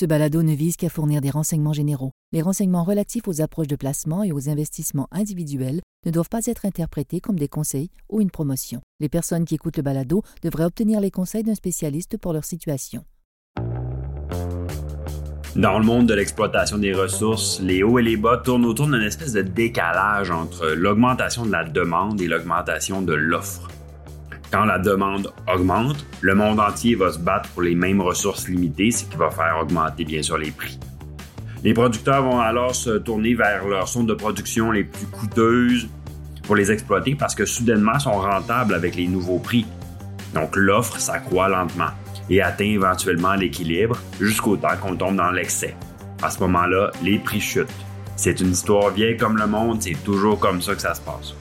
Ce balado ne vise qu'à fournir des renseignements généraux. Les renseignements relatifs aux approches de placement et aux investissements individuels ne doivent pas être interprétés comme des conseils ou une promotion. Les personnes qui écoutent le balado devraient obtenir les conseils d'un spécialiste pour leur situation. Dans le monde de l'exploitation des ressources, les hauts et les bas tournent autour d'une espèce de décalage entre l'augmentation de la demande et l'augmentation de l'offre. Quand la demande augmente, le monde entier va se battre pour les mêmes ressources limitées, ce qui va faire augmenter bien sûr les prix. Les producteurs vont alors se tourner vers leurs zones de production les plus coûteuses pour les exploiter parce que soudainement sont rentables avec les nouveaux prix. Donc l'offre s'accroît lentement et atteint éventuellement l'équilibre jusqu'au temps qu'on tombe dans l'excès. À ce moment-là, les prix chutent. C'est une histoire vieille comme le monde, c'est toujours comme ça que ça se passe.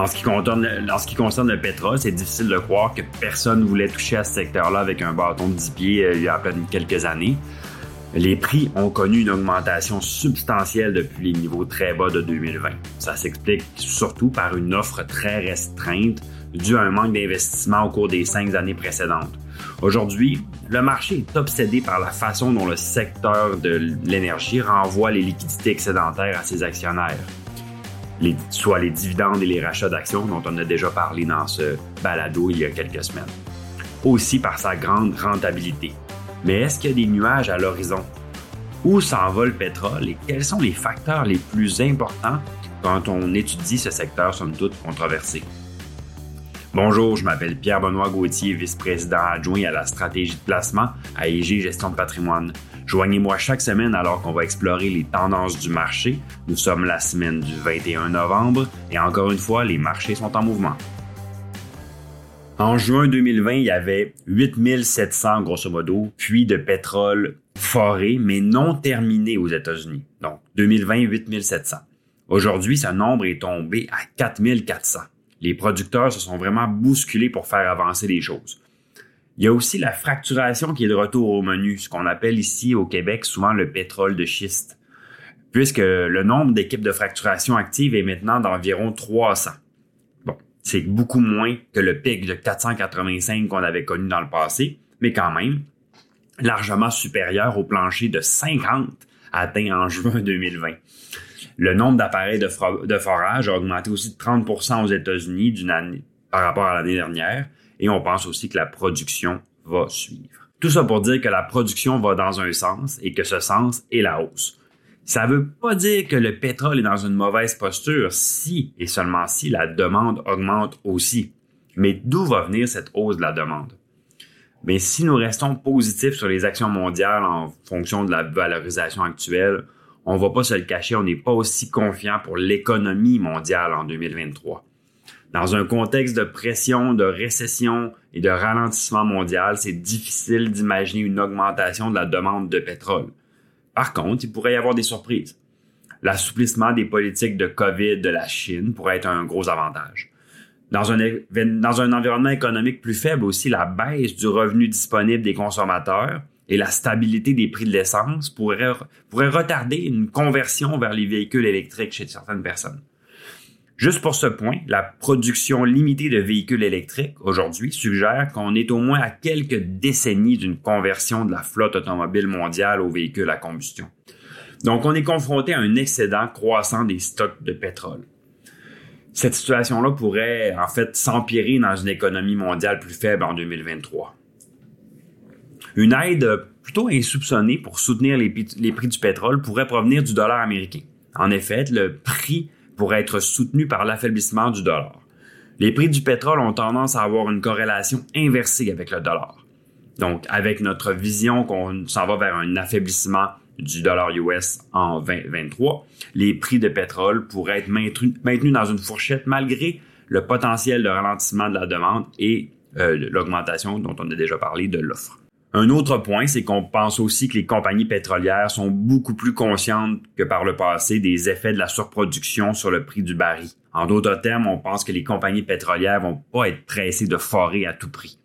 En ce, qui concerne, le pétrole, c'est difficile de croire que personne ne voulait toucher à ce secteur-là avec un bâton de 10 pieds euh, il y a à peine quelques années. Les prix ont connu une augmentation substantielle depuis les niveaux très bas de 2020. Ça s'explique surtout par une offre très restreinte due à un manque d'investissement au cours des cinq années précédentes. Aujourd'hui, le marché est obsédé par la façon dont le secteur de l'énergie renvoie les liquidités excédentaires à ses soit les dividendes et les rachats d'actions dont on a déjà parlé dans ce balado il y a quelques semaines. Aussi par sa grande rentabilité. Mais est-ce qu'il y a des nuages à l'horizon? Où s'en va le pétrole et quels sont les facteurs les plus importants quand on étudie ce secteur somme toute controversé? Bonjour, je m'appelle Pierre-Benoît Gauthier, vice-président adjoint à la stratégie de placement à EG Gestion de patrimoine. Joignez-moi chaque semaine alors qu'on va explorer les tendances du marché. Nous sommes la semaine du 21 novembre et encore une fois, les marchés sont en mouvement. En juin 2020, il y avait 8700 grosso modo puits de pétrole forés mais non terminés aux États-Unis. Donc 2020, 8700. Aujourd'hui, ce nombre est tombé à 4400. Les producteurs se sont vraiment bousculés pour faire avancer les choses. Il y a aussi la fracturation qui est de retour au menu, ce qu'on appelle ici au Québec souvent le pétrole de schiste, puisque le nombre d'équipes de fracturation actives est maintenant d'environ 300. Bon, c'est beaucoup moins que le pic de 485 qu'on avait connu dans le passé, mais quand même largement supérieur au plancher de 50 atteint en juin 2020. Le nombre d'appareils de, forage a augmenté aussi de 30% aux États-Unis d'une année par rapport à l'année dernière, et on pense aussi que la production va suivre. Tout ça pour dire que la production va dans un sens et que ce sens est la hausse. Ça ne veut pas dire que le pétrole est dans une mauvaise posture si et seulement si la demande augmente aussi. Mais d'où va venir cette hausse de la demande? Mais si nous restons positifs sur les actions mondiales en fonction de la valorisation actuelle, on ne va pas se le cacher, on n'est pas aussi confiant pour l'économie mondiale en 2023. Dans un contexte de pression, de récession et de ralentissement mondial, c'est difficile d'imaginer une augmentation de la demande de pétrole. Par contre, il pourrait y avoir des surprises. L'assouplissement des politiques de COVID de la Chine pourrait être un gros avantage. Dans un, environnement économique plus faible aussi, la baisse du revenu disponible des consommateurs et la stabilité des prix de l'essence pourrait, pourrait retarder une conversion vers les véhicules électriques chez certaines personnes. Juste pour ce point, la production limitée de véhicules électriques aujourd'hui suggère qu'on est au moins à quelques décennies d'une conversion de la flotte automobile mondiale aux véhicules à combustion. Donc, on est confronté à un excédent croissant des stocks de pétrole. Cette situation-là pourrait en fait s'empirer dans une économie mondiale plus faible en 2023. Une aide plutôt insoupçonnée pour soutenir les, prix du pétrole pourrait provenir du dollar américain. En effet, le prix pourrait être soutenu par l'affaiblissement du dollar. Les prix du pétrole ont tendance à avoir une corrélation inversée avec le dollar. Donc, avec notre vision qu'on s'en va vers un affaiblissement du dollar US en 2023, les prix de pétrole pourraient être maintenus, dans une fourchette malgré le potentiel de ralentissement de la demande et euh, l'augmentation dont on a déjà parlé de l'offre. Un autre point, c'est qu'on pense aussi que les compagnies pétrolières sont beaucoup plus conscientes que par le passé des effets de la surproduction sur le prix du baril. En d'autres termes, on pense que les compagnies pétrolières vont pas être pressées de forer à tout prix.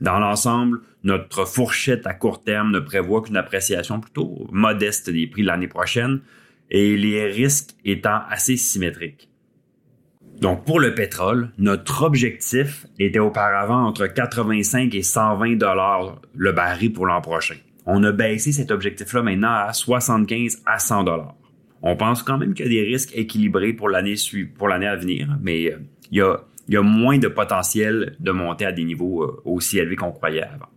Dans l'ensemble, notre fourchette à court terme ne prévoit qu'une appréciation plutôt modeste des prix de l'année prochaine et les risques étant assez symétriques. Donc, pour le pétrole, notre objectif était auparavant entre 85 et 120 dollars le baril pour l'an prochain. On a baissé cet objectif-là maintenant à 75 à 100 dollars. On pense quand même qu'il y a des risques équilibrés pour l'année pour l'année à venir, mais euh, il y, a, il y a moins de potentiel de monter à des niveaux euh, aussi élevés qu'on croyait avant.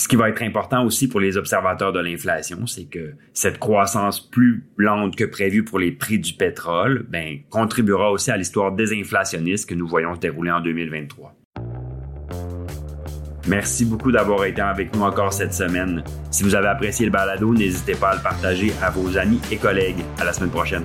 Ce qui va être important aussi pour les observateurs de l'inflation, c'est que cette croissance plus lente que prévue pour les prix du pétrole ben, contribuera aussi à l'histoire désinflationniste que nous voyons se dérouler en 2023. Merci beaucoup d'avoir été avec nous encore cette semaine. Si vous avez apprécié le balado, n'hésitez pas à le partager à vos amis et collègues. À la semaine prochaine.